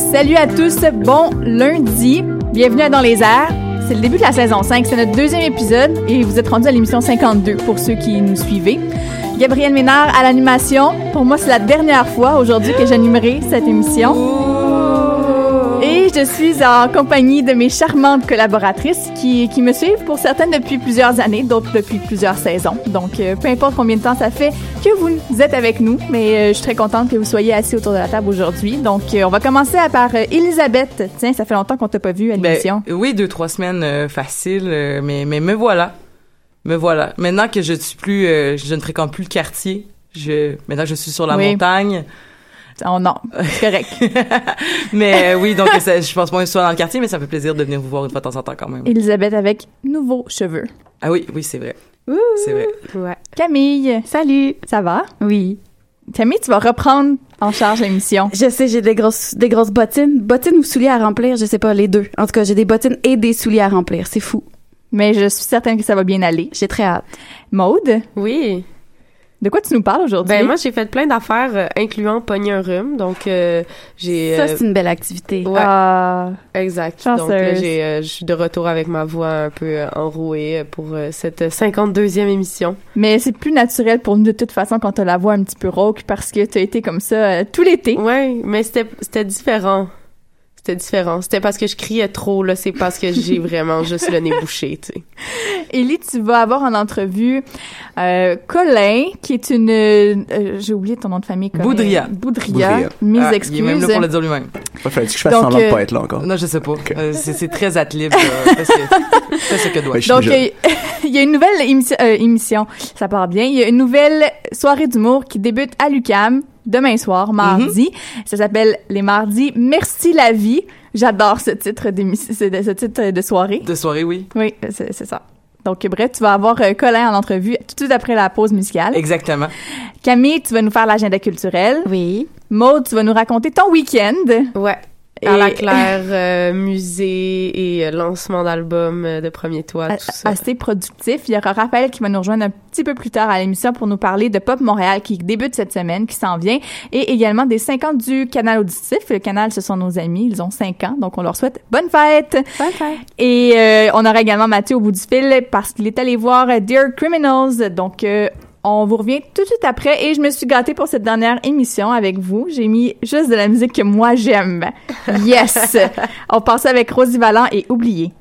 Salut à tous, bon lundi, bienvenue à Dans les airs. C'est le début de la saison 5, c'est notre deuxième épisode et vous êtes rendu à l'émission 52 pour ceux qui nous suivez. Gabriel Ménard à l'animation. Pour moi, c'est la dernière fois aujourd'hui que j'animerai cette émission. Et je suis en compagnie de mes charmantes collaboratrices qui, qui me suivent pour certaines depuis plusieurs années, d'autres depuis plusieurs saisons. Donc, euh, peu importe combien de temps ça fait que vous êtes avec nous, mais euh, je suis très contente que vous soyez assis autour de la table aujourd'hui. Donc, euh, on va commencer à par euh, Elisabeth. Tiens, ça fait longtemps qu'on t'a pas vue à Ben, l'émission. oui, deux, trois semaines euh, facile, euh, mais, mais me voilà. Me voilà. Maintenant que je suis plus, euh, je ne fréquente plus le quartier, je, maintenant que je suis sur la Oui. montagne. Oh non, correct. Mais euh, oui, donc ça- je pense je sois dans le quartier, mais ça fait plaisir de venir vous voir une fois de temps en temps quand même. Elisabeth avec nouveaux cheveux. Ah oui, oui, c'est vrai. C'est vrai. Ouais. Camille, Salut. ça va? Oui. Camille, tu vas reprendre en charge l'émission. Je sais, j'ai des grosses, des grosses bottines. Bottines ou souliers à remplir, je sais pas, les deux. En tout cas, j'ai des bottines et des souliers à remplir. C'est fou. Mais je suis certaine que ça va bien aller. J'ai très hâte. Maude, Oui. De quoi tu nous parles aujourd'hui? Ben moi j'ai fait plein d'affaires euh, incluant pogner un rhume. Donc euh, j'ai Ça, euh, c'est une belle activité. ouais, Ah, exact. chanceuse. Donc là, j'ai euh, je suis de retour avec ma voix un peu euh, enrouée pour euh, cette 52e émission. mais c'est plus naturel pour nous de toute façon quand t'as la voix un petit peu rauque parce que t'as été comme ça euh, tout l'été. Ouais, mais c'était c'était différent. C'était différent. C'était parce que je criais trop là, c'est parce que j'ai vraiment juste le nez bouché, tu sais. Ellie, tu vas avoir en entrevue euh, Colin, qui est une... euh, J'ai oublié ton nom de famille. Colin. Boudria. Boudria. Boudria. Mes Ah, excuses. Il est même là pour le dire lui-même. Ouais, fallait que je fasse Donc, semblant de euh, pas être là encore. Non, je sais pas. Euh, c'est c'est très athlète. euh, fais ce- fais ce que doit. Donc, euh, il y a une nouvelle émission, euh, émission, ça part bien. Il y a une nouvelle soirée d'humour qui débute à l'UCAM demain soir, mardi. Ça s'appelle Les Mardis. Merci la vie. J'adore ce titre d'émission, ce, titre de soirée. De soirée, oui. Oui, c'est c'est ça. Donc, bref, tu vas avoir euh, Colin en entrevue tout de suite après la pause musicale. Exactement. Camille, tu vas nous faire l'agenda culturel. Oui. Maude, tu vas nous raconter ton week-end. Ouais. Carla Et- Claire, euh, musée et euh, lancement d'album euh, de Premier Toit, a- tout ça. assez productif. Il y aura Raphaël qui va nous rejoindre un petit peu plus tard à l'émission pour nous parler de Pop Montréal qui débute cette semaine, qui s'en vient, et également des 5 ans du canal auditif. Le canal, ce sont nos amis, ils ont 5 ans, donc on leur souhaite bonne fête. Bonne fête. Et euh, on aura également Mathieu au bout du fil parce qu'il est allé voir euh, Dear Criminals. Donc, euh, on vous revient tout de suite après. Et je me suis gâtée pour cette dernière émission avec vous. J'ai mis juste de la musique que moi j'aime. Yes! on passe avec Rosie Vallant et Oublié.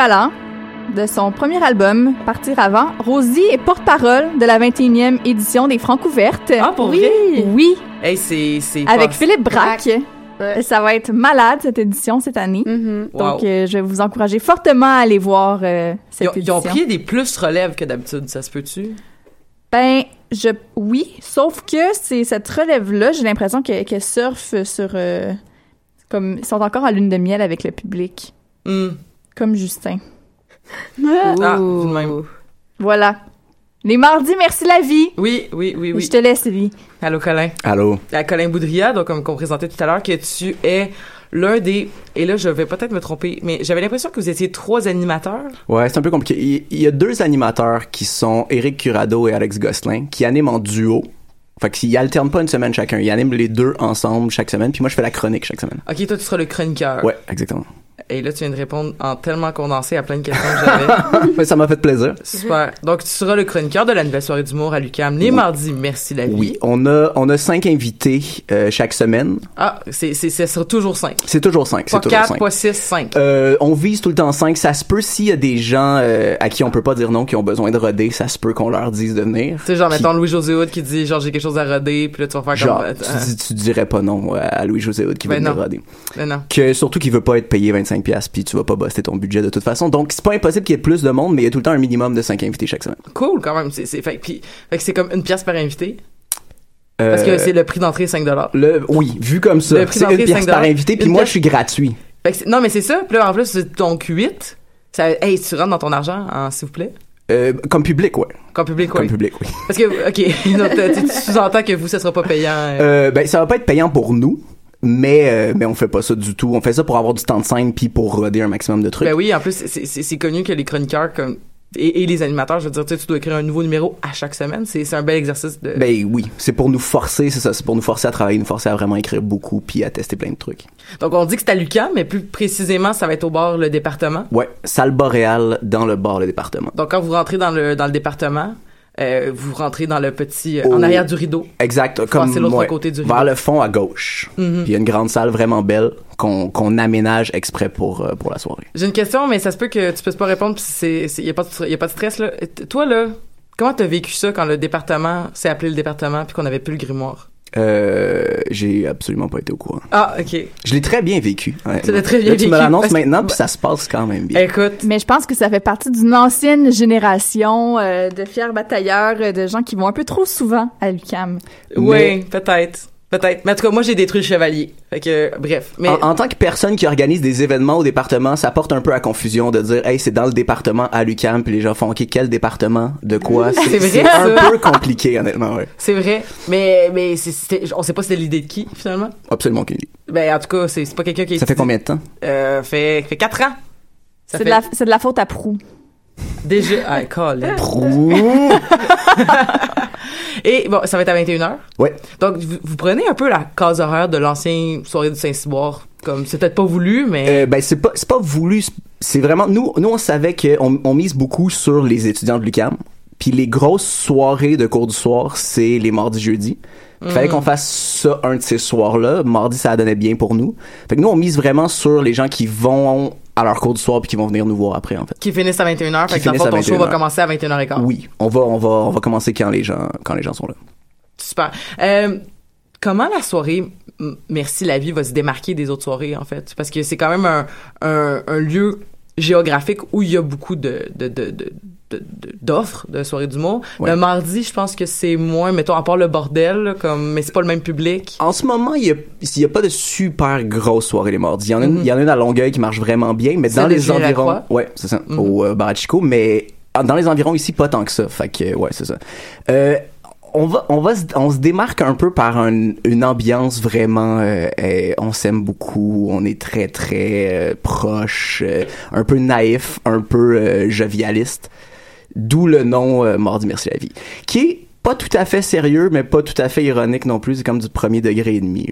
De son premier album, Partir avant. Rosie est porte-parole de la 21e édition des Francs ouvertes. Ah, pour oui. vrai? Oui, Hey, c'est. c'est avec pas- Philippe Braque. Ouais. Ça va être malade, cette édition, cette année. Mhm. Wow. Donc, euh, je vais vous encourager fortement à aller voir euh, Ils cette ont, ils édition. ont pris des plus relèves que d'habitude, ça se peut-tu? Ben, je oui, sauf que c'est cette relève-là, j'ai l'impression que- qu'elle surfe sur euh, comme ils sont encore à lune de miel avec le public, Hmm. Comme Justin. Ah, de même. Voilà. Les mardis, merci la vie. Oui, oui, oui, oui. Je te laisse, Sylvie. Allô, Colin. Allô? À Colin Boudria, donc comme qu'on présentait tout à l'heure, que tu es l'un des et là je vais peut-être me tromper, mais j'avais l'impression que vous étiez trois animateurs. Ouais, c'est un peu compliqué. Il, il y a deux animateurs qui sont Eric Curado et Alex Gosselin qui animent en duo. Fait qu'ils alternent pas une semaine chacun. Ils animent les deux ensemble chaque semaine. Puis moi, je fais la chronique chaque semaine. Ok, toi tu seras le chroniqueur. Ouais, exactement. Et là tu viens de répondre en tellement condensé à plein de questions que j'avais. Mais ça m'a fait plaisir. Super. Donc tu seras le chroniqueur de la nouvelle soirée d'humour à Lucam les mardis. Merci la vie. Oui, on a on a cinq invités euh, chaque semaine. Ah, c'est c'est ça sera toujours cinq. C'est toujours cinq. Pas quatre, cinq. pas six, cinq. Euh, on vise tout le temps 5. Ça se peut s'il y a des gens euh, à qui on peut pas dire non, qui ont besoin de roder, ça se peut qu'on leur dise de venir. Tu sais, genre, mettons Louis-José Hood qui dit, genre, j'ai quelque chose à roder, puis là, tu vas faire Genre, comme... euh, tu, dirais pas non à Louis-José Hood qui veut Ben venir roder. Ben non. Que, surtout qu'il veut pas être payé 25$ piastres, puis tu vas pas bosser ton budget de toute façon. Donc, c'est pas impossible qu'il y ait plus de monde, mais il y a tout le temps un minimum de 5 invités chaque semaine. Cool, quand même. C'est, c'est, fait, que- puis, fait que c'est comme une pièce par invité. Parce que Euh, c'est le prix d'entrée 5 le, oui, vu comme Le ça, prix c'est une d'entrée, pièce 5 par invité, puis moi, pièce- je suis gratuit. Fait que c'est- non, mais c'est ça. Puis là, en plus, c'est ton Q8. Ça, hey, tu rentres dans ton argent, hein, s'il vous plaît. Euh, comme public, ouais. Comme public, Comme oui. public, oui. Parce que, OK, donc, tu, tu sous-entends que vous, ça sera pas payant. euh. Euh, ben, ça va pas être payant pour nous, mais, euh, mais on fait pas ça du tout. On fait ça pour avoir du temps de scène, puis pour roder un maximum de trucs. Ben oui, en plus, c'est connu que les chroniqueurs, comme... Et, et les animateurs, je veux dire, tu sais, tu dois écrire un nouveau numéro à chaque semaine. C'est, un bel exercice de... Ben oui, c'est pour nous forcer, c'est ça, c'est pour nous forcer à travailler, nous forcer à vraiment écrire beaucoup puis à tester plein de trucs. Donc, on dit que c'est à Lucan, mais plus précisément, ça va être au bord le département? Ouais, salle boréale dans le bar le département. Donc, quand vous rentrez dans le, dans le département, euh, vous rentrez dans le petit... euh, en arrière du rideau. Exact, comme l'autre ouais, côté du rideau. vers le fond à gauche. Mhm. Puis il y a une grande salle vraiment belle qu'on aménage exprès pour euh, pour la soirée. J'ai une question, mais ça se peut que tu puisses pas répondre, c'est, y a pas de, y a pas de stress, là. T- Toi, là, comment t'as vécu ça quand le département s'est appelé le département puis qu'on avait plus le grimoire? Euh, j'ai absolument pas été au courant. Ah, ok. Je l'ai très bien vécu. Tu l'as très bien Là, tu me vécu, l'annonces maintenant puis ça se passe quand même bien. Écoute. Mais je pense que ça fait partie d'une ancienne génération euh, de fiers batailleurs, euh, de gens qui vont un peu trop souvent à l'UCAM. Oui, peut-être. Peut-être. Mais en tout cas, moi, j'ai détruit le chevalier. Fait que, bref. Mais, En, en tant que personne qui organise des événements au département, ça porte un peu à confusion de dire, hey, c'est dans le département à l'UQAM, puis les gens font, ok, quel département, de quoi? C'est vrai, C'est un peu compliqué, honnêtement, ouais. c'est vrai. Mais, mais c'est, on sait pas c'était l'idée de qui, finalement. Absolument aucune idée. Ben, en tout cas, c'est, pas quelqu'un qui Ça fait combien de temps? Euh, fait, fait 4 ans. C'est fait de, la, c'est de la faute à Prou. Déjà, ah, Colin. Prou. Et bon, ça va être à 21h. Ouais. Donc, vous, vous prenez un peu la case horaire de l'ancien soirée du Saint-Cyboire. Comme, c'est peut-être pas voulu, mais. Euh, ben c'est pas c'est pas voulu c'est vraiment nous nous on savait qu'on on mise beaucoup sur les étudiants de l'UQAM puis les grosses soirées de cours du soir c'est les mardis jeudis il fallait Mhm. qu'on fasse ça un de ces soirs là mardi ça donnait bien pour nous fait que nous on mise vraiment sur les gens qui vont à leur cours du soir puis qui vont venir nous voir après en fait qui finissent à 21h. Qui Fait que dans le fond, ton show va 21h. commencer à 21h15. oui on va on va on va commencer quand les gens quand les gens sont là Super. Euh, comment la soirée Merci la vie va se démarquer des autres soirées, en fait? Parce que c'est quand même un, un, un lieu géographique où il y a beaucoup de, de, de, de de- de- d'offres de, soirées d'humour. Ouais. Le mardi, je pense que c'est moins, mettons, à part le bordel, là, comme, mais c'est pas le même public. En ce moment, il y a, il y a pas de super grosses soirées les mardis. Il y en a, une, Mhm. il y en a une à Longueuil qui marche vraiment bien, mais dans les environs, ouais, c'est ça, Mhm. au euh, Bar à Chico, mais ah, dans les environs ici, pas tant que ça. Fait que, ouais, c'est ça. Euh, on va, on va, se, on se démarque un peu par un- une ambiance vraiment. euh, euh, on s'aime beaucoup, on est très très euh, proche, euh, un peu naïf, un peu euh, jovialiste. D'où le nom Mardi Merci la vie, qui est pas tout à fait sérieux, mais pas tout à fait ironique non plus. C'est comme du premier degré et demi.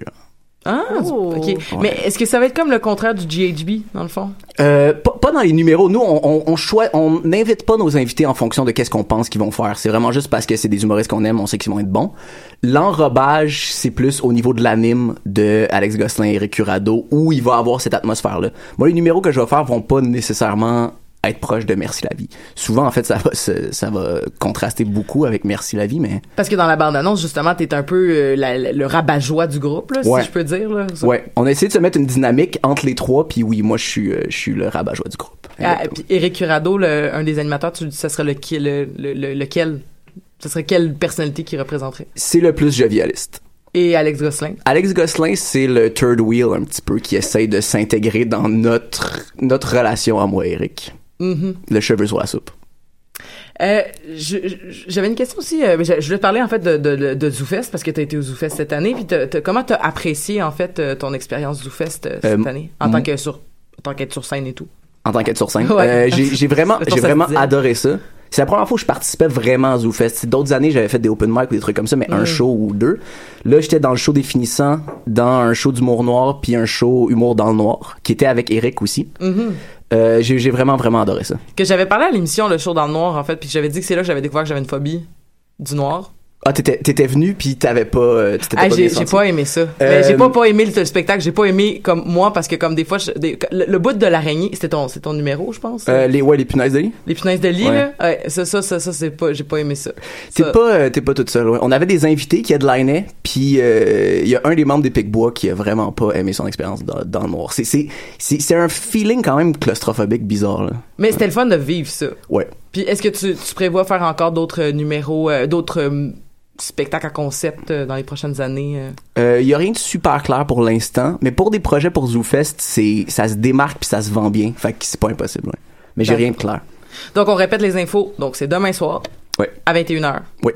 Ah, Oh. ok. Mais est-ce que ça va être comme le contraire du GHB, dans le fond? Euh, pas, pas dans les numéros. Nous, on, on, on n'invite pas nos invités en fonction de qu'est-ce qu'on pense qu'ils vont faire. C'est vraiment juste parce que c'est des humoristes qu'on aime, on sait qu'ils vont être bons. L'enrobage, c'est plus au niveau de l'anime de Alex Gosselin et Eric Curado, où il va avoir cette atmosphère-là. Moi, les numéros que je vais faire vont pas nécessairement être proches de Merci la vie. Souvent, en fait, ça va, se- ça va contraster beaucoup avec Merci la vie, mais Parce que dans la bande-annonce, justement, t'es un peu euh, la- la- le rabat-joie du groupe, là, Ouais. si je peux dire. Là. Ça- ouais, on a essayé de se mettre une dynamique entre les trois, puis oui, moi, je suis, euh, je suis le rabat-joie du groupe. Ah, puis Eric Curado, le- un des animateurs, tu, ça serait le, le- le- lequel? Ce serait quelle personnalité qui représenterait? C'est le plus jovialiste. Et Alex Gosselin? Alex Gosselin, c'est le third wheel un petit peu qui essaye de s'intégrer dans notre notre relation à moi et Mhm. Le cheveu sur la soupe. Euh, j'avais une question aussi. euh, je, je voulais te parler en fait de, de, ZooFest parce que tu as été au ZooFest cette année. Puis comment tu as apprécié en fait euh, ton expérience ZooFest euh, cette Euh, année en tant que sur en tant qu'être sur scène et tout? en tant qu'être sur scène. Ouais. J'ai vraiment, j'ai vraiment adoré ça. C'est la première fois que je participais vraiment à ZooFest. D'autres années, j'avais fait des open mic ou des trucs comme ça, mais un Mm. show ou deux. Là, j'étais dans le show des finissants, dans un show d'humour noir, puis un show humour dans le noir, qui était avec Eric aussi. Mhm. Euh, j'ai vraiment, vraiment adoré ça. Que j'avais parlé à l'émission Le Show dans le Noir en fait, puis j'avais dit que c'est là que j'avais découvert que j'avais une phobie du noir. Ah, t'étais t'étais venu, puis t'avais pas... euh, t'étais Ah, pas j'ai j'ai pas aimé ça. Euh, Mais j'ai pas pas aimé le, le spectacle, j'ai pas aimé comme moi parce que comme des fois je- des- le, le bout de l'araignée, c'était ton c'est ton numéro, je pense. Euh, les, ouais, les punaises de lit. Les punaises de lit Ouais. là? Ouais, ça ça ça ça c'est pas j'ai pas aimé ça. T'es Ça- pas, t'es pas toute seule. ouais. On avait des invités qui headlinaient, puis il y a un des membres des Picbois qui a vraiment pas aimé son expérience dans, dans le noir. C'est, c'est, c'est, c'est un feeling quand même claustrophobique bizarre. Là. Mais c'était le fun de vivre ça. Ouais. Puis est-ce que tu, tu prévois faire encore d'autres numéros, d'autres euh, spectacles à concept euh, dans les prochaines années? euh? Il y a rien de super clair pour l'instant, mais pour des projets pour ZooFest, c'est, ça se démarque puis ça se vend bien. Fait que c'est pas impossible. ouais. Mais j'ai rien de clair. Donc on répète les infos. Donc c'est demain soir Ouais. à 21h. Oui.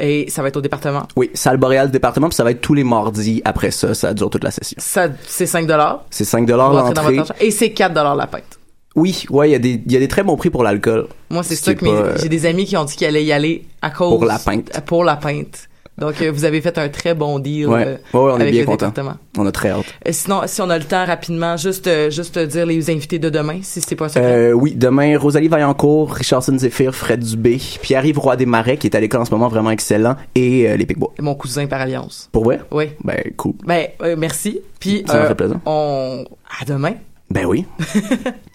Et ça va être au département? Oui, salle boréale du département, puis ça va être tous les mardis après ça. Ça dure toute la session. Ça c'est 5 C'est 5 Vous rentrez dans l'entrée. Et c'est 4 la pinte. Oui, ouais, il y a des, y a des très bons prix pour l'alcool. Moi, c'est Ce ça que pas, j'ai des amis qui ont dit qu'ils allaient y aller à cause Pour la pinte. Pour la pinte. Donc euh, vous avez fait un très bon deal Ouais, euh, ouais, on est bien content. On a très hâte. Euh, sinon, si on a le temps rapidement, juste euh, juste dire les invités de demain, si c'est pas secret. Oui, demain, Rosalie Vaillancourt, Richardson Zephyr, Fred Dubé, Pierre-Yves Roy des Marais, qui est à l'école en ce moment vraiment excellent, et les Picbois. Mon cousin par alliance. Pour vrai? Oui. Ben, cool. Ben merci. Puis Ça me euh, fait plaisir. on à demain. Ben oui.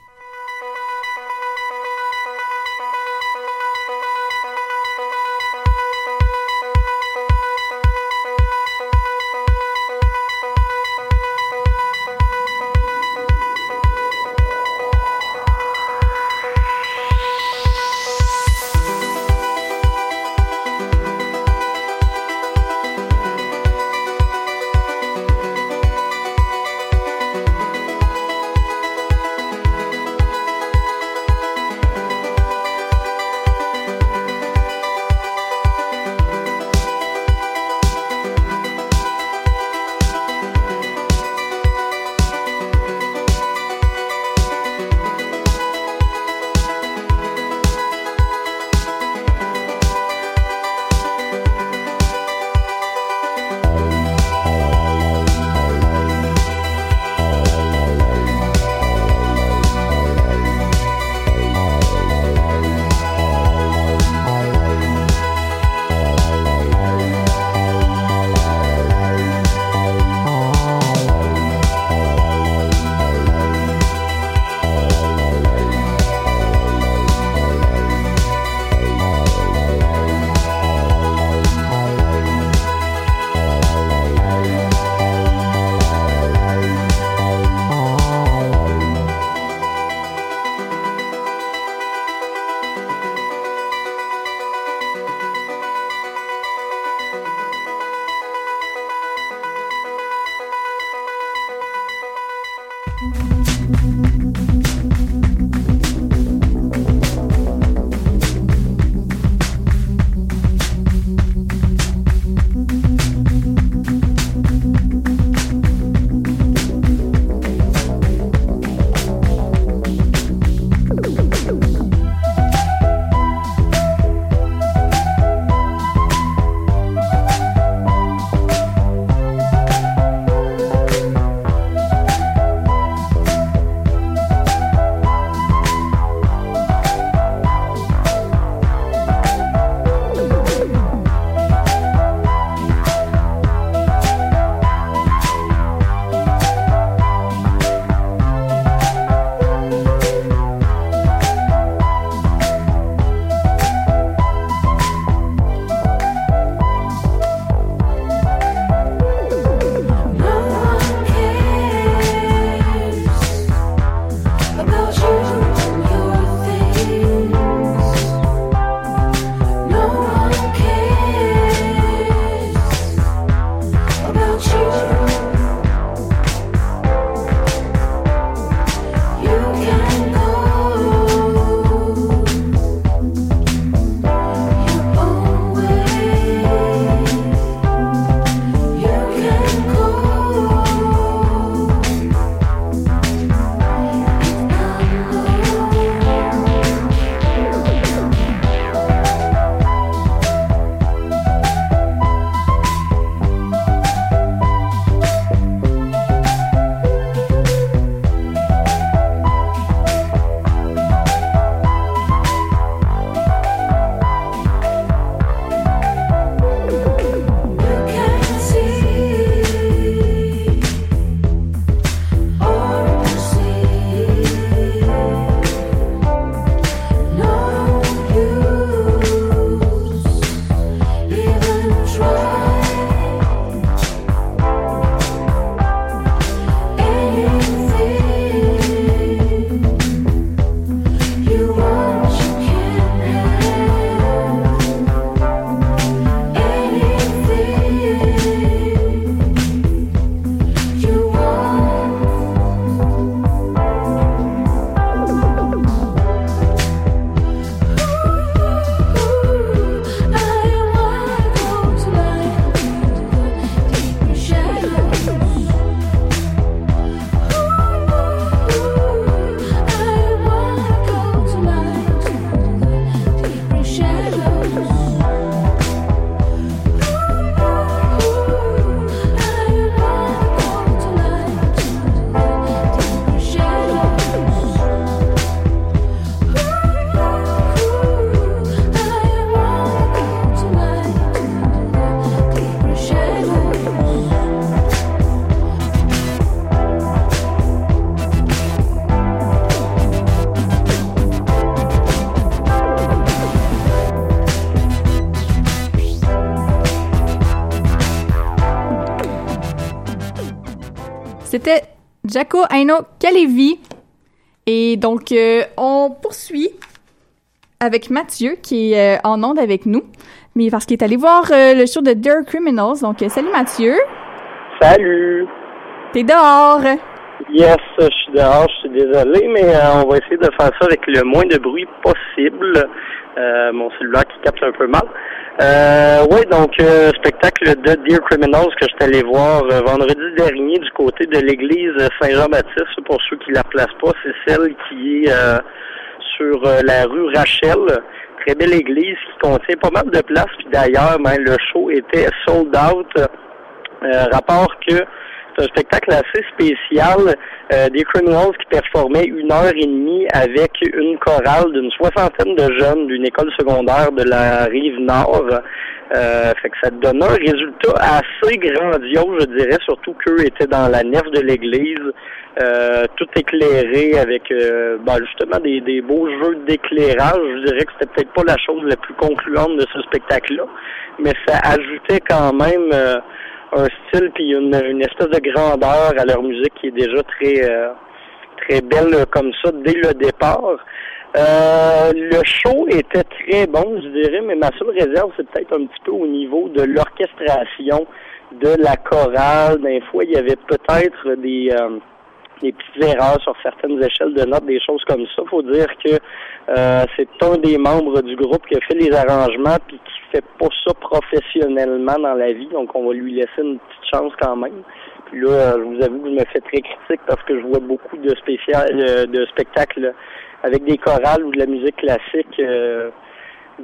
C'était Jaco Aino Kalevi. Et donc, euh, on poursuit avec Mathieu qui est euh, en onde avec nous. Mais parce qu'il est allé voir euh, le show de Dear Criminals. Donc, salut Mathieu. Salut! T'es dehors. Yes, je suis dehors, je suis désolé, mais on va essayer de faire ça avec le moins de bruit possible. Mon cellulaire qui capte un peu mal. Euh, ouais, donc euh, spectacle de Dear Criminals que je suis allé voir euh, vendredi dernier du côté de l'église Saint-Jean-Baptiste. Pour ceux qui la placent pas, c'est celle qui est euh, sur euh, la rue Rachel. Très belle église qui contient pas mal de places. Puis d'ailleurs, ben, le show était sold out. Rapport que c'est un spectacle assez spécial. Euh, des criminals qui performaient une heure et demie avec une chorale d'une soixantaine de jeunes d'une école secondaire de la rive nord. Euh, fait que ça donne un résultat assez grandiose, je dirais, surtout qu'eux étaient dans la nef de l'église, euh, tout éclairé avec euh, ben, justement des, des beaux jeux d'éclairage. Je dirais que c'était peut-être pas la chose la plus concluante de ce spectacle-là, mais ça ajoutait quand même euh, un style puis une, une espèce de grandeur à leur musique qui est déjà très euh, très belle euh, comme ça dès le départ. Euh, le show était très bon, je dirais, mais ma seule réserve, c'est peut-être un petit peu au niveau de l'orchestration de la chorale. Des fois, il y avait peut-être des, euh, des petites erreurs sur certaines échelles de notes, des choses comme ça. faut dire que euh, c'est un des membres du groupe qui a fait les arrangements puis qui fait pas ça professionnellement dans la vie, donc on va lui laisser une petite chance quand même. Puis là, euh, je vous avoue que je me fais très critique parce que je vois beaucoup de spécial, euh, de spectacles avec des chorales ou de la musique classique euh,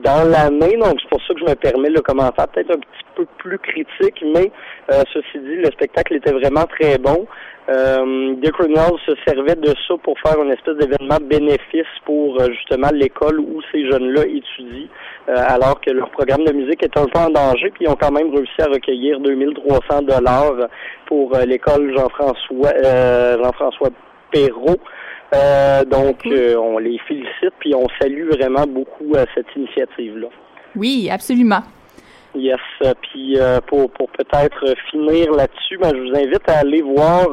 dans l'année. Donc c'est pour ça que je me permets le commentaire peut-être un petit peu plus critique, mais euh, ceci dit, le spectacle était vraiment très bon. Euh, The Criminals se servait de ça pour faire une espèce d'événement bénéfice pour euh, justement l'école où ces jeunes-là étudient, euh, alors que leur programme de musique est un peu en danger, puis ils ont quand même réussi à recueillir 2300 dollars pour euh, l'école Jean-François euh, Jean-François Perrault. Euh, donc, euh, on les félicite, puis on salue vraiment beaucoup euh, cette initiative-là. Oui, absolument. Yes. Puis euh, pour, pour peut-être finir là-dessus, ben, je vous invite à aller voir.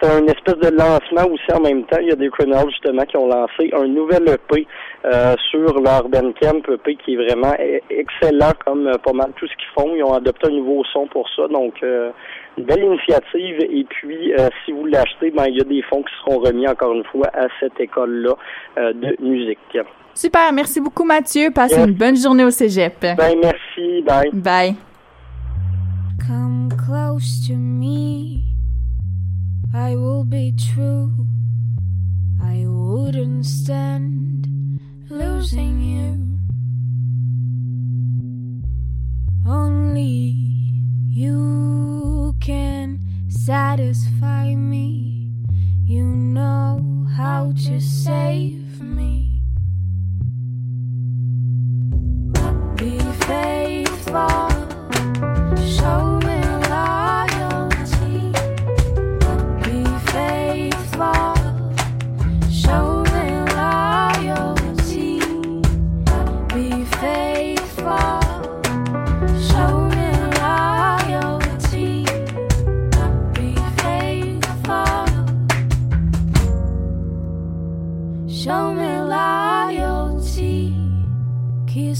C'est un espèce de lancement aussi en même temps. Il y a des criminals justement qui ont lancé un nouvel EP euh, sur leur Bandcamp EP qui est vraiment e- excellent comme euh, pas mal tout ce qu'ils font. Ils ont adopté un nouveau son pour ça. Donc euh, une belle initiative. Et puis euh, si vous l'achetez, ben il y a des fonds qui seront remis encore une fois à cette école-là euh, de musique. Super, merci beaucoup Mathieu. Passe Yes. une bonne journée au cégep. Ben merci. Bye. Bye. Come close to me. I will be true. I wouldn't stand losing you. Only you can satisfy me. You know how to save me. Be faithful. Show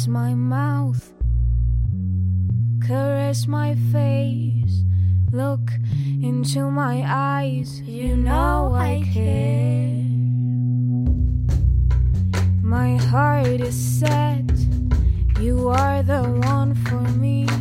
Kiss my mouth caress my face. Look into my eyes, you know I care. My heart is set, you are the one for me.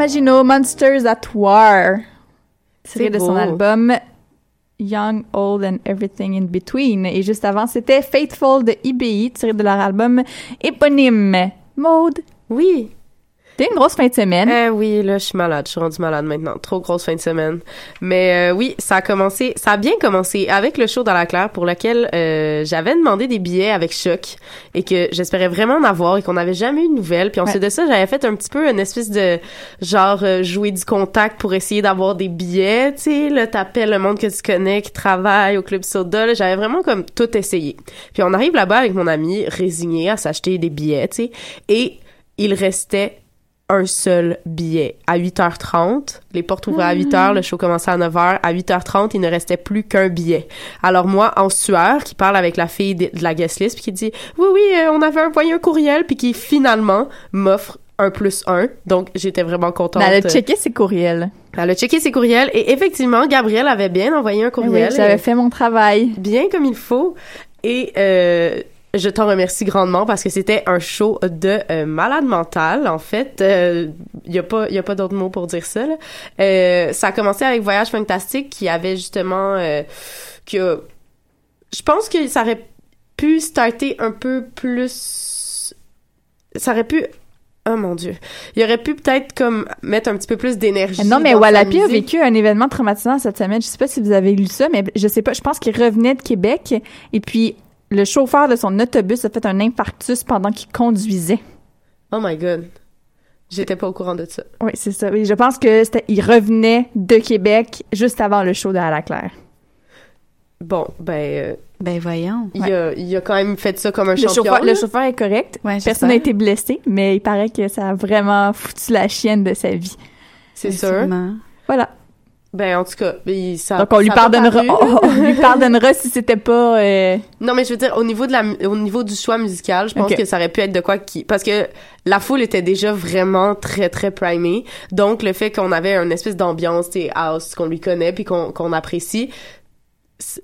Elliot Maginot, Monsters at War. Tiré C'est de son album Young, Old and Everything in Between. Et juste avant, c'était Faithful de IBI, tiré de leur album éponyme. Maude. Oui. C'était une grosse fin de semaine. Euh, oui, là, je suis malade. Je suis rendue malade maintenant. Trop grosse fin de semaine. Mais euh, oui, ça a commencé, ça a bien commencé avec le show dans la claire pour lequel euh, j'avais demandé des billets avec Choc et que j'espérais vraiment en avoir et qu'on n'avait jamais eu de nouvelles. Puis ensuite Ouais. de ça, j'avais fait un petit peu une espèce de genre euh, jouer du contact pour essayer d'avoir des billets. Tu sais, là, t'appelles le monde que tu connais qui travaille au club soda. J'avais vraiment comme tout essayé. Puis on arrive là-bas avec mon ami résigné à s'acheter des billets, tu sais, et il restait un seul billet. À 8h30, les portes ouvraient à 8h, le show commençait à 9h. À 8h30, il ne restait plus qu'un billet. Alors moi, en sueur, qui parle avec la fille de, la guest list, puis qui dit « Oui, oui, euh, on avait envoyé un courriel », puis qui finalement m'offre un plus un. Donc, j'étais vraiment contente. Elle a checké ses courriels. Elle a checké ses courriels et effectivement, Gabrielle avait bien envoyé un Oui, courriel. j'avais fait mon travail. Bien comme il faut. Et euh, je t'en remercie grandement parce que c'était un show de euh, malade mental. En fait, il y a pas y a pas d'autre mot pour dire ça. là. Euh, ça a commencé avec Voyage Fantastique qui avait justement euh, je pense que ça aurait pu starter un peu plus ça aurait pu Oh mon dieu. Il aurait pu peut-être comme mettre un petit peu plus d'énergie. Non, mais Wallapi a vécu un événement traumatisant cette semaine. Je sais pas si vous avez lu ça, mais je sais pas. Je pense qu'il revenait de Québec et puis le chauffeur de son autobus a fait un infarctus pendant qu'il conduisait. Oh my god. J'étais pas au courant de ça. Oui, c'est ça. Oui, je pense que c'était, il revenait de Québec juste avant le show de À la Claire. Bon, ben. ben voyons. Il, a, il a quand même fait ça comme un Le champion. chauffeur, le chauffeur est correct. Ouais, Personne n'a été blessé, mais il paraît que ça a vraiment foutu la chienne de sa vie. C'est sûr. Voilà. Ben, en tout cas, il- ça. Donc on lui ça pardonnera, on lui pardonnera si c'était pas. euh, Non, mais je veux dire, au niveau de la, au niveau du choix musical, je pense que ça aurait pu être de quoi qui, parce que la foule était déjà vraiment très, très primée. Donc, le fait qu'on avait une espèce d'ambiance, tu house, qu'on lui connaît puis qu'on, qu'on apprécie,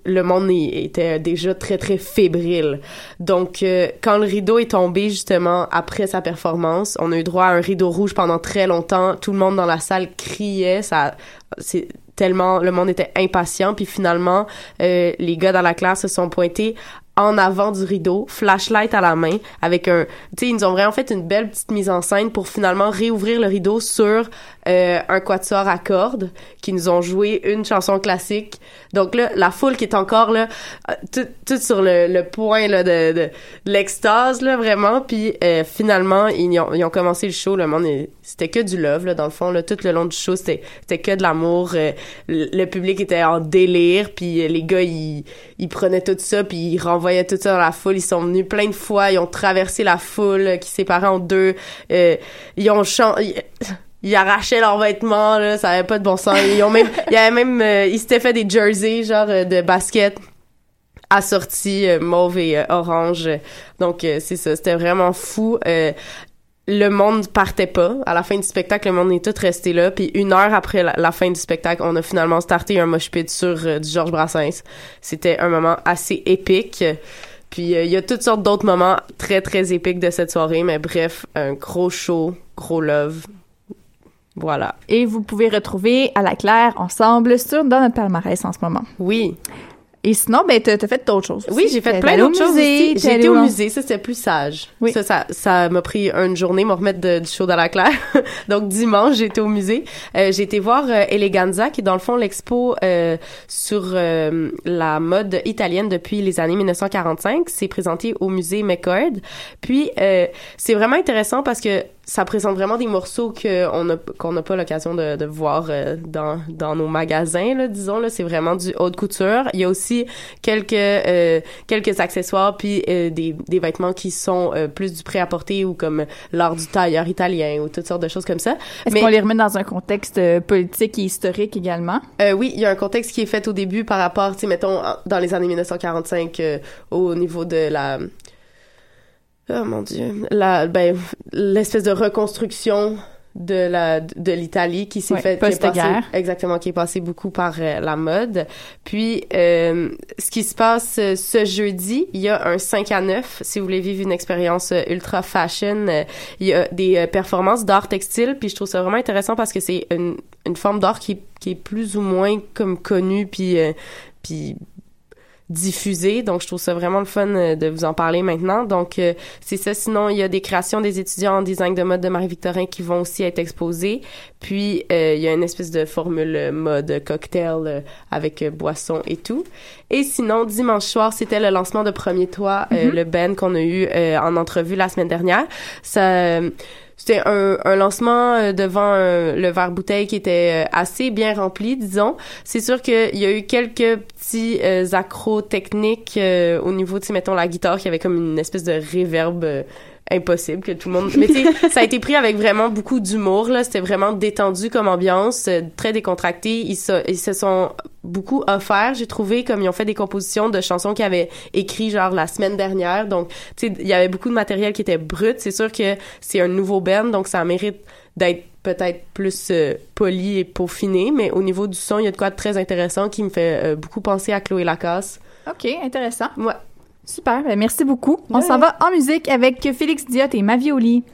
le monde était déjà très, très fébrile. Donc, euh, quand le rideau est tombé, justement, après sa performance, on a eu droit à un rideau rouge pendant très longtemps. Tout le monde dans la salle criait. Ça, c'est tellement, le monde était impatient. Puis finalement, euh, les gars dans la classe se sont pointés en avant du rideau, flashlight à la main, avec un, tu sais, ils nous ont vraiment fait une belle petite mise en scène pour finalement réouvrir le rideau sur euh, un quatuor à cordes qui nous ont joué une chanson classique. Donc là, la foule qui est encore là, euh, tout, tout sur le, le point là de, de, de l'extase là vraiment. Puis euh, finalement, ils ont, ils ont commencé le show. Le monde, est- c'était que du love là dans le fond là. Tout le long du show, c'était c'était que de l'amour. euh, le, le public était en délire. Puis euh, les gars, ils ils prenaient tout ça puis ils renvoyaient tout ça dans la foule. Ils sont venus plein de fois. Ils ont traversé la foule qui séparait en deux. Euh, ils ont chanté ils arrachaient leurs vêtements là, ça avait pas de bon sens. Ils ont même même euh, ils s'étaient fait des jerseys genre euh, de basket assortis mauve et orange. Donc c'est ça, c'était vraiment fou. Le monde partait pas. À la fin du spectacle, le monde est tout resté là. Puis une heure après la, la fin du spectacle, on a finalement starté un mosh pit sur euh, du Georges Brassens. C'était un moment assez épique. Puis euh, il y a toutes sortes d'autres moments très très épiques de cette soirée. Mais bref, un gros show, gros love. Voilà. Et vous pouvez retrouver à la claire ensemble sur dans notre palmarès en ce moment. Oui. Et sinon, ben t'as t'as fait d'autres choses. Oui, j'ai fait plein d'autres choses J'ai été au musée, ça c'était plus sage. Oui. Ça, ça, ça m'a pris une journée, me remettre de- du show dans la claire. Donc dimanche, j'ai été au musée. Euh, j'ai été voir euh, Eleganza, qui est dans le fond l'expo euh, sur euh, la mode italienne depuis les années 1945. C'est présenté au musée McCord. Puis euh, c'est vraiment intéressant parce que ça présente vraiment des morceaux que on a qu'on n'a pas l'occasion de, de voir euh, dans dans nos magasins là disons là. C'est vraiment du haute couture. Il y a aussi quelques euh, quelques accessoires puis euh, des, des vêtements qui sont euh, plus du prêt à porter ou comme l'art du tailleur italien ou toutes sortes de choses comme ça. Est-ce Mais- qu'on les remet dans un contexte euh, politique et historique également? euh, oui, il y a un contexte qui est fait au début par rapport, tu sais, mettons, dans les années 1945, euh, au niveau de la... Oh mon Dieu. La, ben, l'espèce de reconstruction de la de l'Italie qui s'est Ouais, fait qui est passé- post-guerre. exactement qui est passé beaucoup par euh, la mode puis euh, ce qui se passe euh, ce jeudi il y a un 5 à 9 si vous voulez vivre une expérience euh, ultra fashion il y a des performances d'art textile puis je trouve ça vraiment intéressant parce que c'est une, une forme d'art qui, qui est plus ou moins comme connue puis euh, puis diffusée donc je trouve ça vraiment le fun euh, de vous en parler maintenant. Donc euh, c'est ça. Sinon il y a des créations des étudiants en design de mode de Marie-Victorin qui vont aussi être exposées. Puis euh, il y a une espèce de formule mode cocktail euh, avec euh, boisson et tout. Et sinon dimanche soir c'était le lancement de Premier Toit euh, Mhm. le band qu'on a eu euh, en entrevue la semaine dernière. Ça euh, c'était un, un lancement euh, devant euh, le verre bouteille qui était euh, assez bien rempli, disons. C'est sûr qu'il y a eu quelques petits accros techniques au niveau, tu sais, mettons la guitare qui avait comme une espèce de réverb euh, impossible que tout le monde. Mais tu sais, ça a été pris avec vraiment beaucoup d'humour là. C'était vraiment détendu comme ambiance, euh, très décontracté. Ils se, ils se sont beaucoup offerts, j'ai trouvé, comme ils ont fait des compositions de chansons qu'ils avaient écrit genre la semaine dernière. Donc, tu sais, il y avait beaucoup de matériel qui était brut. C'est sûr que c'est un nouveau band, donc ça mérite d'être peut-être plus euh, poli et peaufiné, mais au niveau du son, il y a de quoi de très intéressant qui me fait euh, beaucoup penser à Chloé Lacasse. OK, intéressant. Ouais. Super, ben merci beaucoup. On s'en va en musique avec Félix Diot et Mavioli.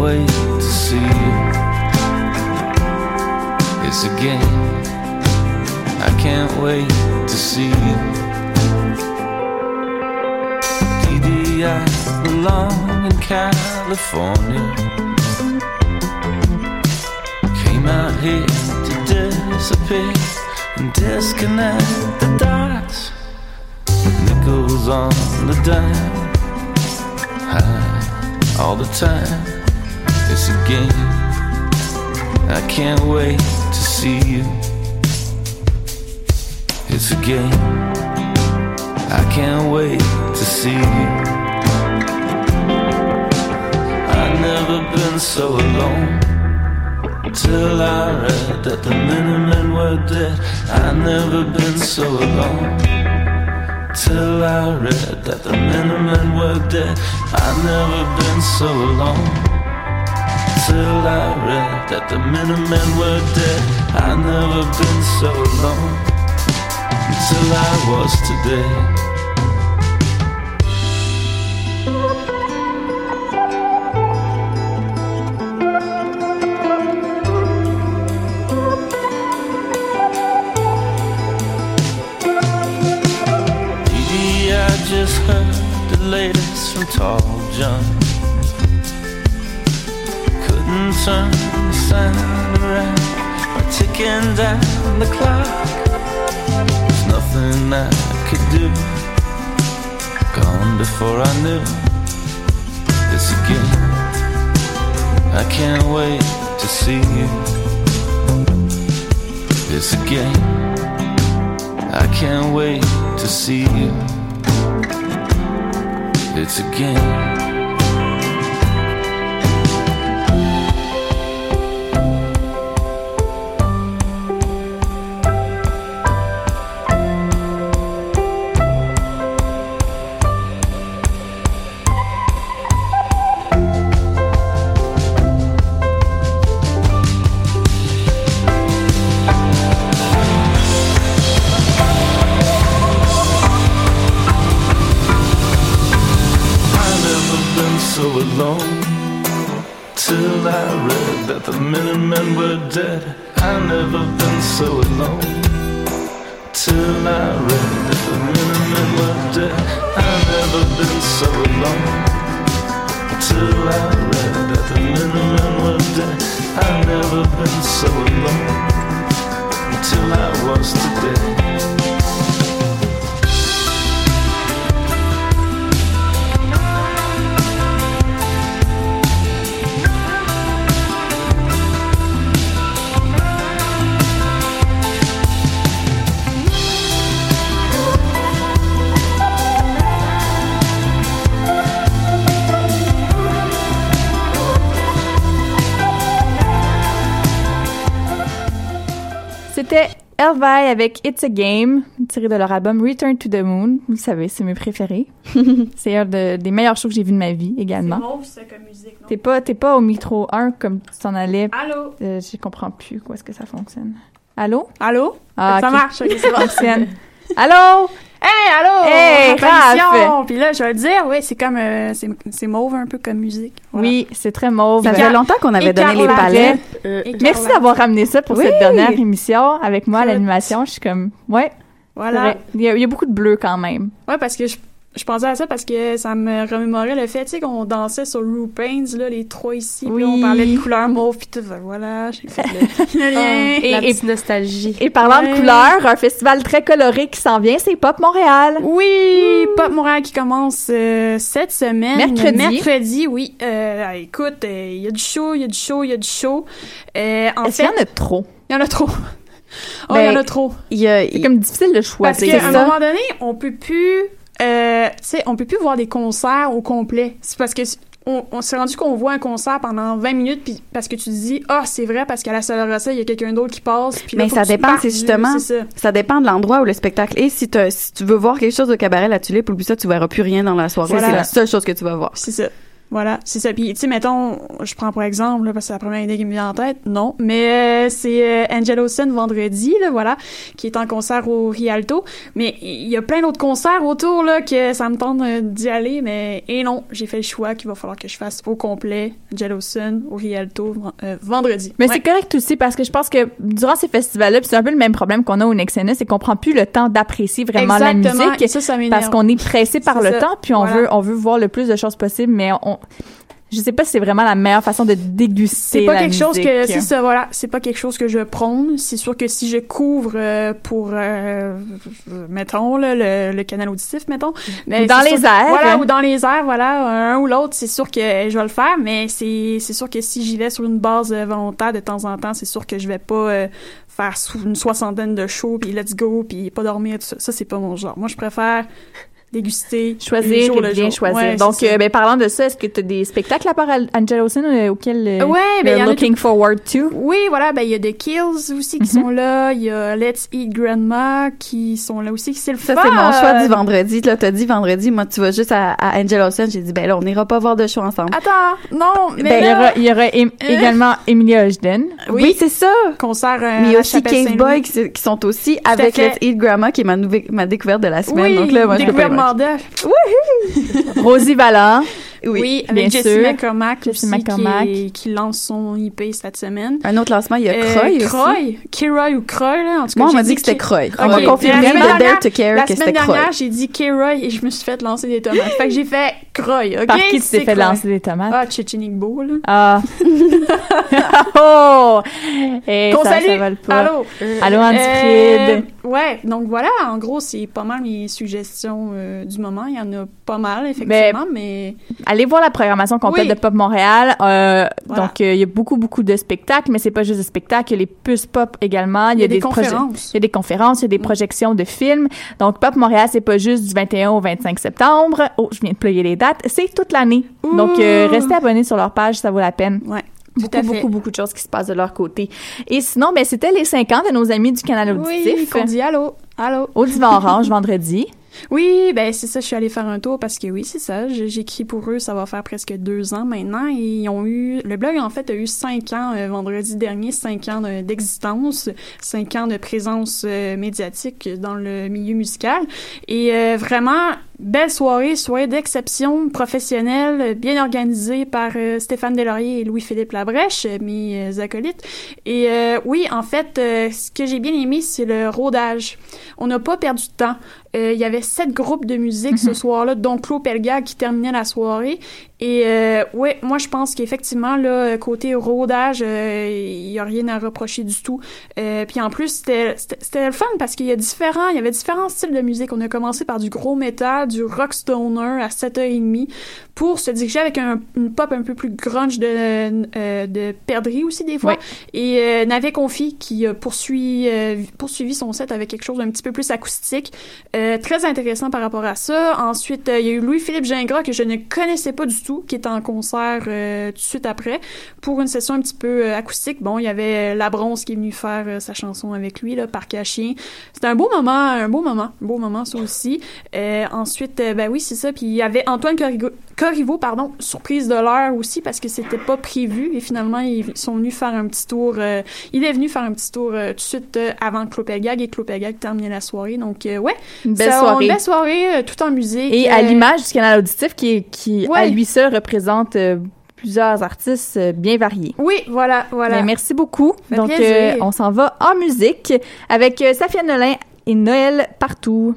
Wait to see you. It's a game. I can't wait to see you. Dee I belong in California. Came out here to disappear and disconnect the dots. Nickels on the dime, high all the time. It's a game. I can't wait to see you. It's a game. I can't wait to see you. I've never been so alone. Till I read that the Minutemen were dead. I've never been so alone. Till I read that the Minutemen were dead. I've never been so alone. Till I read that the Minutemen were dead. I've never been so alone. Till I was today. Just heard the latest from Tall John. Turn the sound around by ticking down the clock. There's nothing I could do. Gone before I knew. It's a game. I can't wait to see you. It's a game. I can't wait to see you. It's a avec It's a Game, tiré de leur album Return to the Moon. Vous le savez, c'est mes préférés. c'est un de- des meilleurs shows que j'ai vus de ma vie également. mauve, ça, comme musique, non? T'es pas, t'es pas au micro 1 comme tu t'en allais. Allô? Euh, je comprends plus comment est-ce que ça fonctionne. Allô? Allô? Ah, Ça marche, ok, c'est bon. fonctionne. Allô? Hey, allô? Hey! Raph! Puis là, je vais le dire, oui, c'est comme, euh, c'est mauve un peu comme musique. Oui, c'est très mauve. Ça fait longtemps qu'on avait donné les palettes. Euh, Merci d'avoir ramené ça pour Oui. cette dernière émission avec moi à l'animation. Je suis comme, ouais. Voilà. Il y, a, il y a beaucoup de bleu quand même. Ouais, parce que je, je pensais à ça parce que ça me remémorait le fait, tu sais, qu'on dansait sur Rue Pains, là, les trois ici, puis Oui. on parlait de couleur mauve, puis tout, ben voilà, j'ai fait le, le lien. Et- La et- petite nostalgie. Et parlant Ouais. de couleurs, un festival très coloré qui s'en vient, c'est Pop Montréal. Oui, Pop Montréal qui commence euh, cette semaine. Mercredi. Mercredi, oui. Euh, écoute, euh, il y a du show, il y a du show, il y a du show. Euh, en Est-ce qu'il fait, y en a trop? il y en a trop. Oh, il y en a Ben, trop. Il y a, C'est comme difficile de Parce choisir qu'à un moment donné, on peut plus, euh, tu sais, on peut plus voir des concerts au complet. C'est parce que on, on s'est rendu qu'on voit un concert pendant 20 minutes puis parce que tu te dis ah c'est vrai parce qu'à la salle Rossa il y a quelqu'un d'autre qui passe puis là, Mais ça dépend, c'est justement, ça. ça dépend de l'endroit où le spectacle est. Si, si tu veux voir quelque chose de cabaret la tulipe, oublie ça, tu verras plus rien dans la soirée. Voilà. C'est la seule chose que tu vas voir. C'est ça. Voilà, c'est ça. Puis, tu sais, mettons, je prends pour exemple, là, parce que c'est la première idée qui me vient en tête. Non, mais euh, c'est euh, Angelo Sun vendredi, là, voilà, qui est en concert au Rialto. Mais il y a plein d'autres concerts autour, là, que ça me tente euh, d'y aller. Mais, et non, j'ai fait le choix qu'il va falloir que je fasse au complet Angelo Sun au Rialto euh, vendredi. Mais Ouais. c'est correct aussi parce que je pense que durant ces festivals-là, c'est un peu le même problème qu'on a au Nexena, c'est qu'on prend plus le temps d'apprécier vraiment Exactement, la musique et ça, ça parce qu'on est pressé par le ça, temps, puis on voilà. veut on veut voir le plus de choses possible, mais on je sais pas si c'est vraiment la meilleure façon de déguster C'est pas la quelque chose que c'est ça voilà, c'est pas quelque chose que je prône. C'est sûr que si je couvre euh, pour euh, mettons là, le, le canal auditif mettons, mais dans les airs. voilà ou dans les airs voilà un ou l'autre, c'est sûr que je vais le faire, mais c'est c'est sûr que si j'y vais sur une base volontaire de temps en temps, c'est sûr que je vais pas euh, faire une soixantaine de shows puis let's go puis pas dormir tout ça. Ça c'est pas mon genre. Moi je préfère déguster choisir jour et le bien jour. choisir. Ouais, Donc, euh, ben, parlant de ça, est-ce que tu as des spectacles à part Angela Olsen euh, auxquels euh, Ouais, ben, y a looking forward to? Oui, voilà, ben il y a The Kills aussi qui sont là, il y a Let's Eat Grandma qui sont là aussi, c'est le Ça, c'est mon choix du vendredi. Là, t'as dit vendredi. Moi, tu vas juste à, à Angel Olsen. J'ai dit, ben là, on n'ira pas voir de show ensemble. Attends, non, mais Ben, il y aura, il y aura em- également Emilia Ogden. Oui, c'est ça. Concert euh, Mais aussi Cave. Boy qui, qui sont aussi avec. Let's Eat Grandma, qui est ma, nouvelle- ma découverte de la semaine. Oui, Donc là, moi, je peux pas Mordef. Rosie Vallant. Oui, bien avec Jessie sûr. McCormack Jessie aussi McCormack. Qui, qui lance son IP cette semaine. Un autre lancement, il y a Euh, Croy aussi. Croy. Kiroy ou Croy, là. En tout cas, Moi, on m'a dit que c'était Croy. On m'a confirmé La de semaine Dare dernière- to Care La que semaine c'était Croy. dernière, j'ai dit Kiroy et je me suis fait lancer des tomates. fait que j'ai fait Croy, OK? Par qui tu t'es fait Croy. lancer des tomates? Ah, Chichinigbo, là. Ah. oh! Et Qu'on ça, salue. ça vole pas. Allô? Allô, Andy Euh. Ouais, donc voilà, en gros, c'est pas mal mes suggestions euh, du moment. Il y en a pas mal, effectivement, mais... Allez voir la programmation complète Oui. de Pop Montréal. Euh, Voilà. Donc, euh, il y a beaucoup, beaucoup de spectacles, mais c'est pas juste des spectacles. Il y a les puces pop également. Il y a, des conférences. Il y a des conférences, il y a des projections de films. Donc, Pop Montréal, c'est pas juste du 21 au 25 septembre. Oh, je viens de plugger les dates. C'est toute l'année. Donc, euh, restez abonnés sur leur page, ça vaut la peine. Ouais. Beaucoup, fait. beaucoup, beaucoup de choses qui se passent de leur côté. Et sinon, ben, c'était les 5 ans de nos amis du canal Oui, auditif. qu'on dit allô, allô. Au Divan Orange, vendredi. Oui, ben c'est ça, je suis allée faire un tour parce que oui, c'est ça, j'écris pour eux, ça va faire presque deux ans maintenant et ils ont eu, le blog en fait a eu cinq ans euh, vendredi dernier, cinq ans de- d'existence, cinq ans de présence euh, médiatique dans le milieu musical. Et euh, vraiment belle soirée, soirée d'exception professionnelle, bien organisée par euh, Stéphane Delaurier et Louis-Philippe Labrèche, mes euh, acolytes. Et euh, oui, en fait, euh, ce que j'ai bien aimé, c'est le rodage. On n'a pas perdu de temps. Euh, Il y avait sept groupes de musique ce soir-là, dont Claude Pelgag qui terminait la soirée. Et euh, ouais, moi je pense qu'effectivement là côté rodage, euh, il y a rien à reprocher du tout. Euh, puis en plus c'était c'était le fun parce qu'il y a différents, il y avait différents styles de musique. On a commencé par du gros métal, du rock stoner à 7h30 pour se diriger avec un, une pop un peu plus grunge de euh, de perdrix aussi des fois. Ouais. Et euh, Navet Confi qui a poursuivi euh, poursuivi son set avec quelque chose d'un petit peu plus acoustique. Euh, très intéressant par rapport à ça. Ensuite, euh, il y a eu Louis-Philippe Gingras que je ne connaissais pas du tout, qui est en concert euh, tout de suite après pour une session un petit peu euh, acoustique. Bon, il y avait euh, La Bronze qui est venu faire sa chanson avec lui, là, Parc à. C'était un beau moment, un beau moment, un beau moment ça aussi. Ensuite, ben oui, c'est ça. Puis il y avait Antoine Corrigo- Corriveau, pardon, surprise de l'heure aussi parce que c'était pas prévu et finalement ils sont venus faire un petit tour. euh, il est venu faire un petit tour euh, tout de suite euh, avant Clopelgag et Clopelgag terminait la soirée. Donc ouais, Une belle ça, soirée. Une belle soirée, tout en musique. Et à l'image du canal auditif qui, qui à lui seul représente plusieurs artistes bien variés. Oui, voilà, voilà. Ben, merci beaucoup. Donc, on s'en va en musique avec Safia Nolin et Noël partout.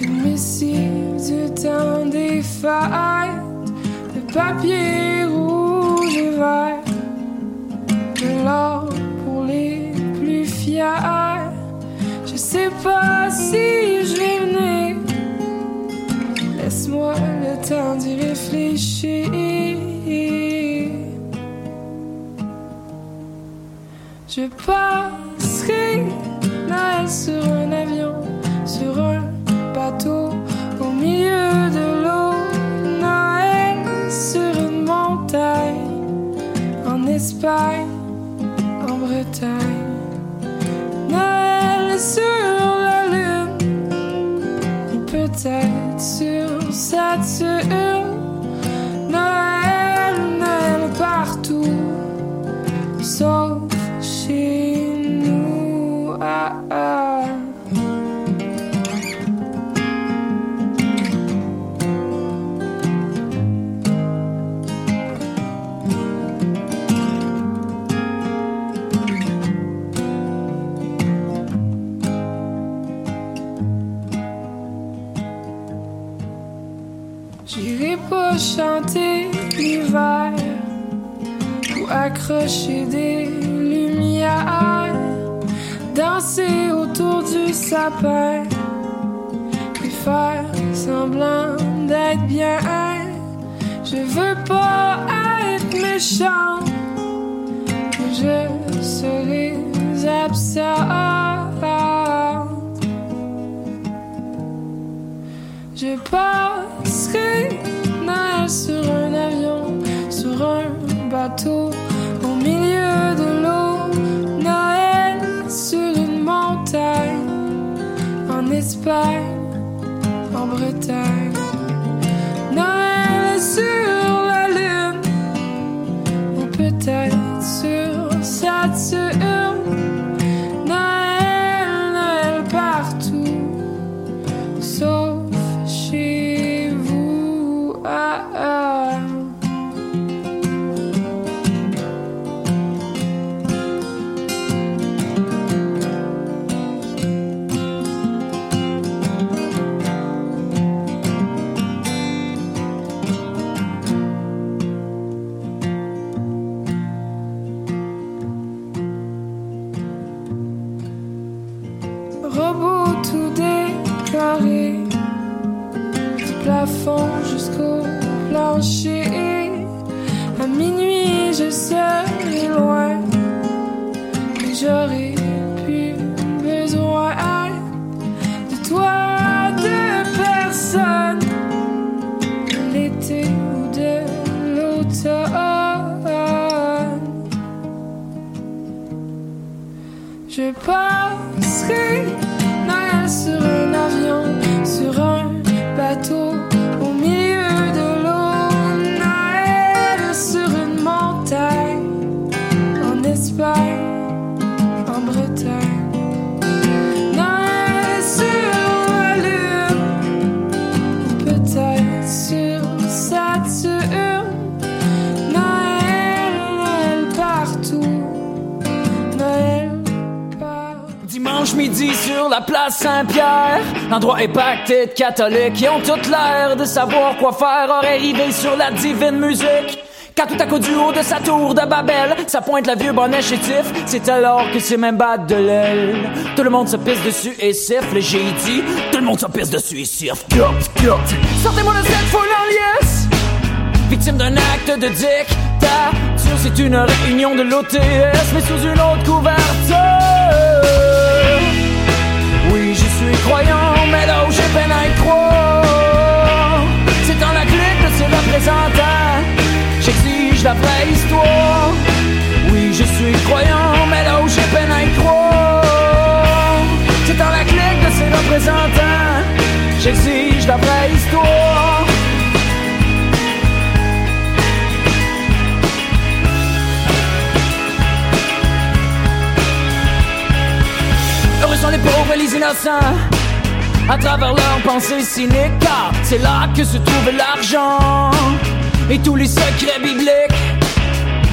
Une missive du temps des fêtes, de papier rouge et vert, de l'or pour les plus fiers. Je sais pas si je vais venir. Laisse-moi le temps d'y réfléchir. Je passerai Noël sur un avion, sur un bateau, au milieu de l'eau. Noël sur une montagne, en Espagne, en Bretagne. Noël sur la lune, peut-être sur Saturne. Ou accrocher des lumières, danser autour du sapin, puis faire semblant d'être bien. Je veux pas être méchant, je serai absente. Je passerai sur un avion, sur un bateau, en Espagne, en Bretagne. La place Saint-Pierre, l'endroit est pacté de catholiques qui ont toute l'air de savoir quoi faire, aurait arrivé sur la divine musique. Quand tout à coup du haut de sa tour de Babel, ça pointe le vieux bonnet chétif, c'est alors que c'est même battre de l'aile. Tout le monde se pisse dessus et siffle, j'ai dit, tout le monde se pisse dessus et siffle. Sortez-moi de cette foule en liesse! Victime d'un acte de dictature, c'est une réunion de l'OTS, mais sous une autre couverture. Croyant, mais là où j'ai peine à y c'est dans la clique de ses représentants. J'exige la vraie histoire. Oui, je suis croyant, mais là où j'ai peine à y croire, c'est dans la clique de ses représentants. J'exige la vraie histoire. Heureux les pauvres et les innocents À travers leurs pensées cyniques Car c'est là que se trouve l'argent. Et tous les secrets bibliques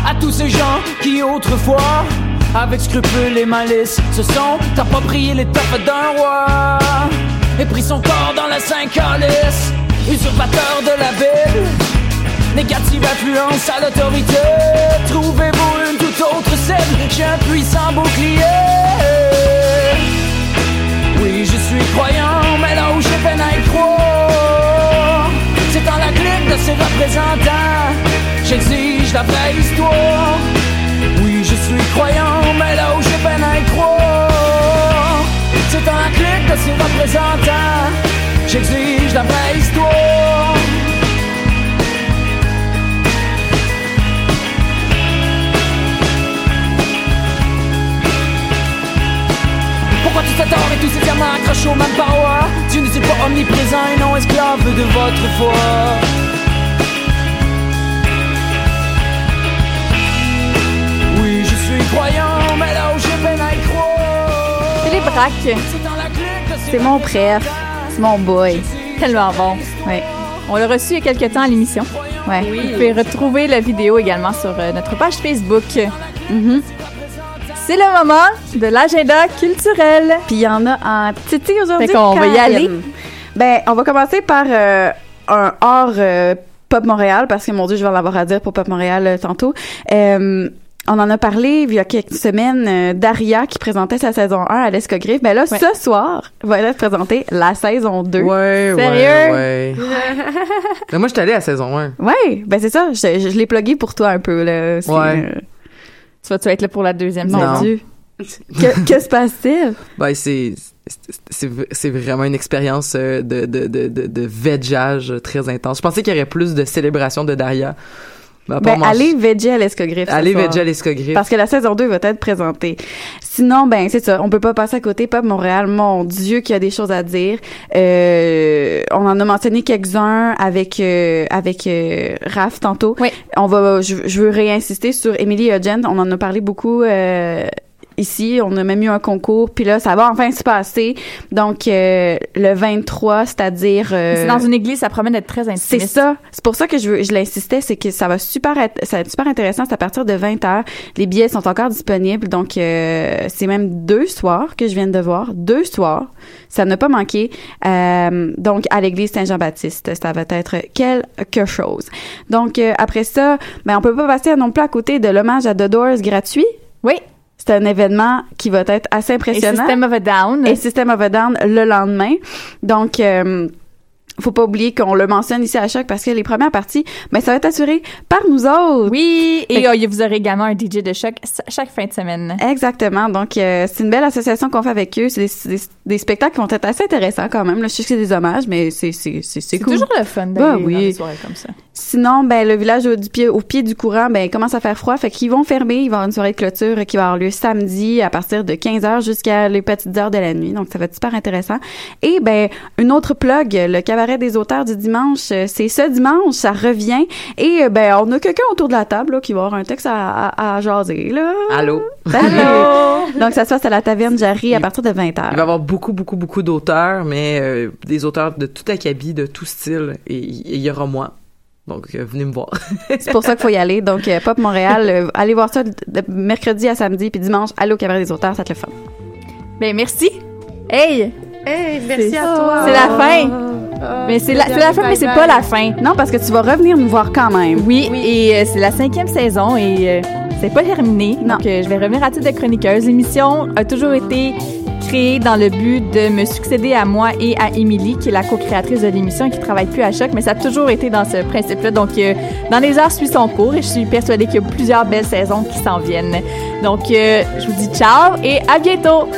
À tous ces gens qui autrefois Avec scrupules et malice Se sont appropriés l'étoffe d'un roi. Et pris son corps dans la Saint-Calice Usurpateur de la Bible Négative influence à l'autorité. Trouvez-vous une toute autre cible? J'ai un puissant bouclier c'est en la clique de ses représentants, j'exige la vraie histoire. Oui, je suis croyant, mais là où je peine à y croire, c'est en la clique de ses représentants, j'exige la vraie histoire. Pourquoi tout cet or et tous ces diamants accrochés aux mêmes parois Dieu n'est-il pas omniprésent et non esclave de votre foi? Oui, je suis croyant, mais là où j'ai peine à y croire Philippe Braque. C'est mon préf. C'est mon boy. Tellement bon. Oui. On l'a reçu il y a quelques temps à l'émission. Ouais. Vous pouvez retrouver la vidéo également sur euh, notre page Facebook. Mhm. C'est le moment de l'agenda culturel. Puis il y en a en titi aujourd'hui. Fait qu'on va y aller. Ben, on va commencer par euh, un hors euh, Pop Montréal, parce que mon Dieu, je vais en avoir à dire pour Pop Montréal euh, tantôt. Euh, on en a parlé il y a quelques semaines, euh, Daria qui présentait sa saison 1 à l'Escogriffe. Ben là, Ouais. ce soir, va être présentée la saison 2. Ouais, Sérieux? ouais, ouais. Mais moi, j'étais allé à saison 1. Ouais, ben c'est ça. Je, je, je l'ai plugué pour toi un peu. Là. Ouais. Tu vas-tu être là pour la deuxième Mon Non. Dieu. Que, que se passe-t-il? Ben, c'est, c'est, c'est vraiment une expérience euh, de, de, de, de, de vegeage très intense. Je pensais qu'il y aurait plus de célébration de Daria. Ben, Ben, allez veger à l'Escogriffe. Allez veger à l'Escogriffe. Parce que la saison 2 va être présentée. Sinon, ben, c'est ça. On peut pas passer à côté. Pop Montréal, mon Dieu, qu'il y a des choses à dire. Euh, on en a mentionné quelques-uns avec, euh, avec, euh, Raph tantôt. Oui. On va, je, je veux réinsister sur Emily Hudgens. On en a parlé beaucoup, euh, ici, on a même eu un concours, puis là, ça va enfin se passer. Donc, euh, le 23, c'est-à-dire... euh, C'est dans une église, ça promet d'être très c'est intimiste. ça. C'est pour ça que je, je l'insistais, c'est que ça va super être, ça va être super intéressant. C'est à partir de 20 heures. Les billets sont encore disponibles. Donc, euh, c'est même deux soirs que je viens de voir. Deux soirs. Ça n'a pas manqué. Euh, donc, à l'église Saint-Jean-Baptiste. Ça va être quelque chose. Donc, euh, après ça, ben, on peut pas passer non plus à côté de l'hommage à The Doors gratuit? Oui. C'est un événement qui va être assez Et impressionnant System of a Down. et System of a Down le lendemain. Donc, euh, faut pas oublier qu'on le mentionne ici à choc parce que les premières parties, ben, ça va être assuré par nous autres. Oui, et Fait- euh, vous aurez également un DJ de choc chaque fin de semaine. Exactement. Donc, euh, c'est une belle association qu'on fait avec eux. C'est des, des- des spectacles qui vont être assez intéressants quand même. Là, je sais que c'est des hommages, mais c'est c'est c'est c'est C'est cool. toujours le fun d'aller dans oui. des soirées comme ça. Sinon, ben le village au, du pied, au pied du courant, ben il commence à faire froid, fait qu'ils vont fermer. Il va y avoir une soirée de clôture qui va avoir lieu samedi à partir de 15h jusqu'à les petites heures de la nuit. Donc ça va être super intéressant. Et ben une autre plug, le cabaret des auteurs du dimanche, euh, c'est ce dimanche, ça revient. Et euh, ben on a quelqu'un autour de la table là, qui va avoir un texte à, à, à jaser là. Allô? Allô. Donc ça se passe à la taverne Jarry à partir de 20h. Il va y avoir beaucoup, beaucoup, beaucoup d'auteurs, mais euh, des auteurs de tout acabit, de tout style, et et il y aura moi. Donc, euh, venez me voir. C'est pour ça qu'il faut y aller. Donc, euh, Pop Montréal, euh, allez voir ça de, de mercredi à samedi, puis dimanche, allez au Cabaret des auteurs, ça te le fun. Ben merci. Hey, Hey, merci à toi. c'est la fin. mais c'est la, c'est la fin, mais c'est pas la fin. Non, parce que tu vas revenir nous voir quand même. Oui, et euh, c'est la cinquième saison et euh, c'est pas terminé. Donc, euh, je vais revenir à titre de chroniqueuse. L'émission a toujours été dans le but de me succéder à moi et à Émilie, qui est la co-créatrice de l'émission et qui travaille plus à Choc, mais ça a toujours été dans ce principe-là. Donc, euh, dans les heures suit son cours et je suis persuadée qu'il y a plusieurs belles saisons qui s'en viennent. Donc, euh, je vous dis ciao et à bientôt!